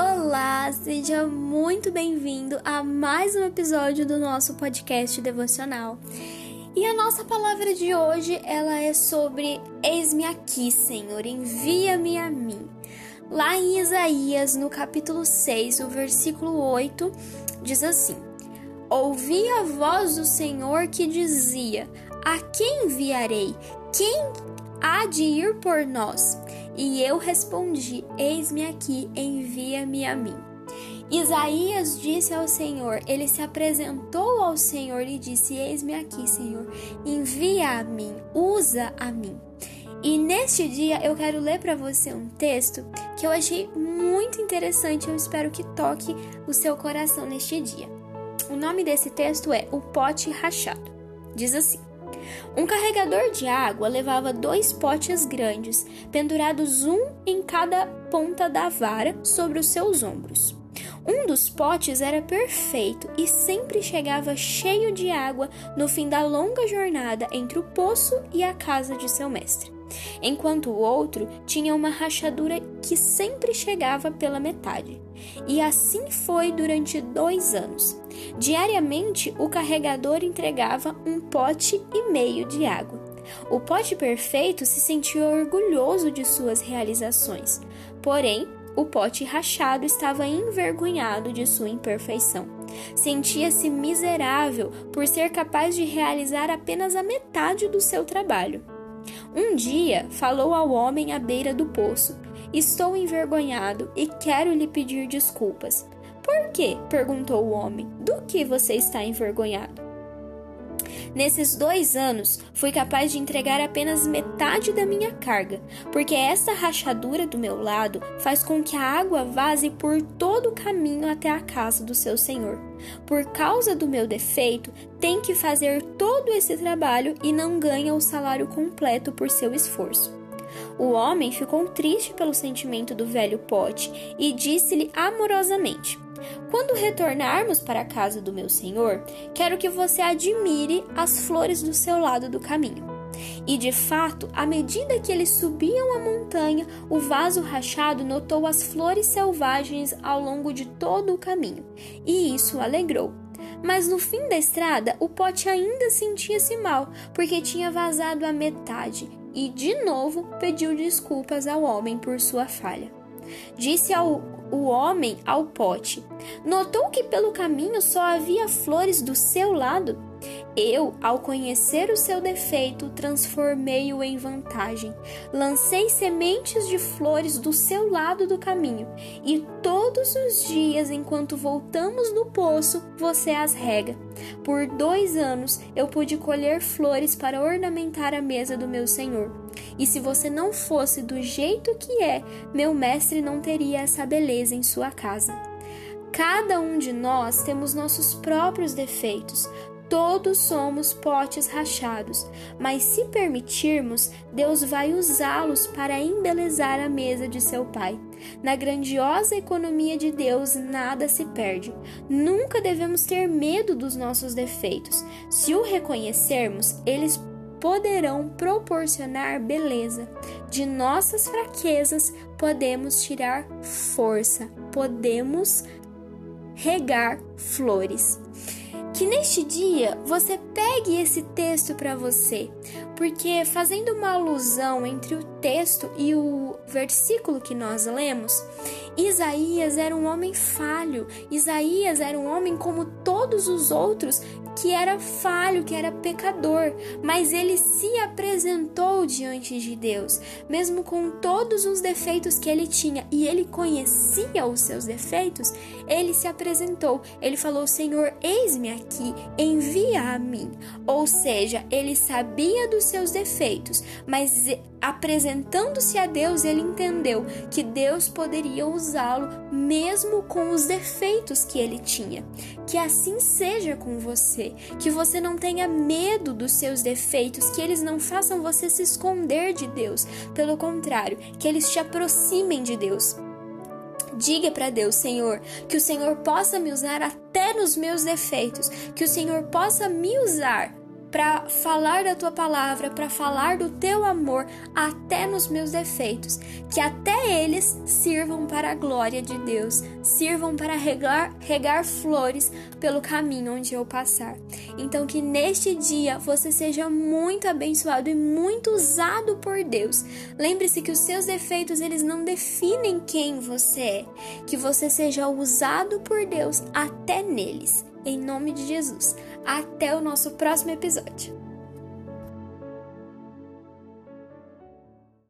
Olá, seja muito bem-vindo a mais um episódio do nosso podcast devocional. E a nossa palavra de hoje, ela é sobre Eis-me aqui, Senhor, envia-me a mim. Lá em Isaías, no capítulo 6, o versículo 8, diz assim: Ouvi a voz do Senhor que dizia: A quem enviarei? Quem há de ir por nós? E eu respondi: Eis-me aqui, envia-me a mim. Isaías disse ao Senhor, ele se apresentou ao Senhor e disse: Eis-me aqui, Senhor, envia a mim, usa a mim. E neste dia eu quero ler para você um texto que eu achei muito interessante, eu espero que toque o seu coração neste dia. O nome desse texto é O Pote Rachado. Diz assim: um carregador de água levava dois potes grandes, pendurados um em cada ponta da vara sobre os seus ombros. Um dos potes era perfeito e sempre chegava cheio de água no fim da longa jornada entre o poço e a casa de seu mestre, enquanto o outro tinha uma rachadura que sempre chegava pela metade. E assim foi durante dois anos. Diariamente, o carregador entregava um pote e meio de água. O pote perfeito se sentia orgulhoso de suas realizações, porém, o pote rachado estava envergonhado de sua imperfeição. Sentia-se miserável por ser capaz de realizar apenas a metade do seu trabalho. Um dia falou ao homem à beira do poço: Estou envergonhado e quero lhe pedir desculpas. Por quê? perguntou o homem. Do que você está envergonhado? Nesses dois anos, fui capaz de entregar apenas metade da minha carga, porque esta rachadura do meu lado faz com que a água vaze por todo o caminho até a casa do seu senhor. Por causa do meu defeito, tem que fazer todo esse trabalho e não ganha o salário completo por seu esforço. O homem ficou triste pelo sentimento do velho pote e disse-lhe amorosamente: quando retornarmos para a casa do meu senhor, quero que você admire as flores do seu lado do caminho. E de fato, à medida que eles subiam a montanha, o vaso rachado notou as flores selvagens ao longo de todo o caminho, e isso o alegrou. Mas no fim da estrada, o pote ainda sentia-se mal, porque tinha vazado a metade, e de novo pediu desculpas ao homem por sua falha. Disse ao o homem ao pote. Notou que pelo caminho só havia flores do seu lado? Eu, ao conhecer o seu defeito, transformei-o em vantagem. Lancei sementes de flores do seu lado do caminho, e todos os dias, enquanto voltamos do poço, você as rega. Por dois anos eu pude colher flores para ornamentar a mesa do meu senhor. E se você não fosse do jeito que é, meu mestre não teria essa beleza em sua casa. Cada um de nós temos nossos próprios defeitos, Todos somos potes rachados, mas se permitirmos, Deus vai usá-los para embelezar a mesa de seu Pai. Na grandiosa economia de Deus, nada se perde. Nunca devemos ter medo dos nossos defeitos. Se o reconhecermos, eles poderão proporcionar beleza. De nossas fraquezas, podemos tirar força, podemos regar flores. Que neste dia você pegue esse texto para você, porque fazendo uma alusão entre o texto e o versículo que nós lemos, Isaías era um homem falho, Isaías era um homem como todos os outros que era falho, que era pecador, mas ele se apresentou diante de Deus, mesmo com todos os defeitos que ele tinha e ele conhecia os seus defeitos, ele se apresentou. Ele falou: Senhor, eis-me aqui, envia a mim. Ou seja, ele sabia dos seus defeitos, mas apresentando-se a Deus, ele entendeu que Deus poderia usá-lo mesmo com os defeitos que ele tinha. Que assim seja com você, que você não tenha medo dos seus defeitos, que eles não façam você se esconder de Deus, pelo contrário, que eles te aproximem de Deus. Diga para Deus, Senhor, que o Senhor possa me usar até nos meus defeitos, que o Senhor possa me usar para falar da tua palavra, para falar do teu amor até nos meus defeitos, que até eles sirvam para a glória de Deus, sirvam para regar, regar flores pelo caminho onde eu passar. Então que neste dia você seja muito abençoado e muito usado por Deus. Lembre-se que os seus defeitos eles não definem quem você é, que você seja usado por Deus até neles. Em nome de Jesus. Até o nosso próximo episódio.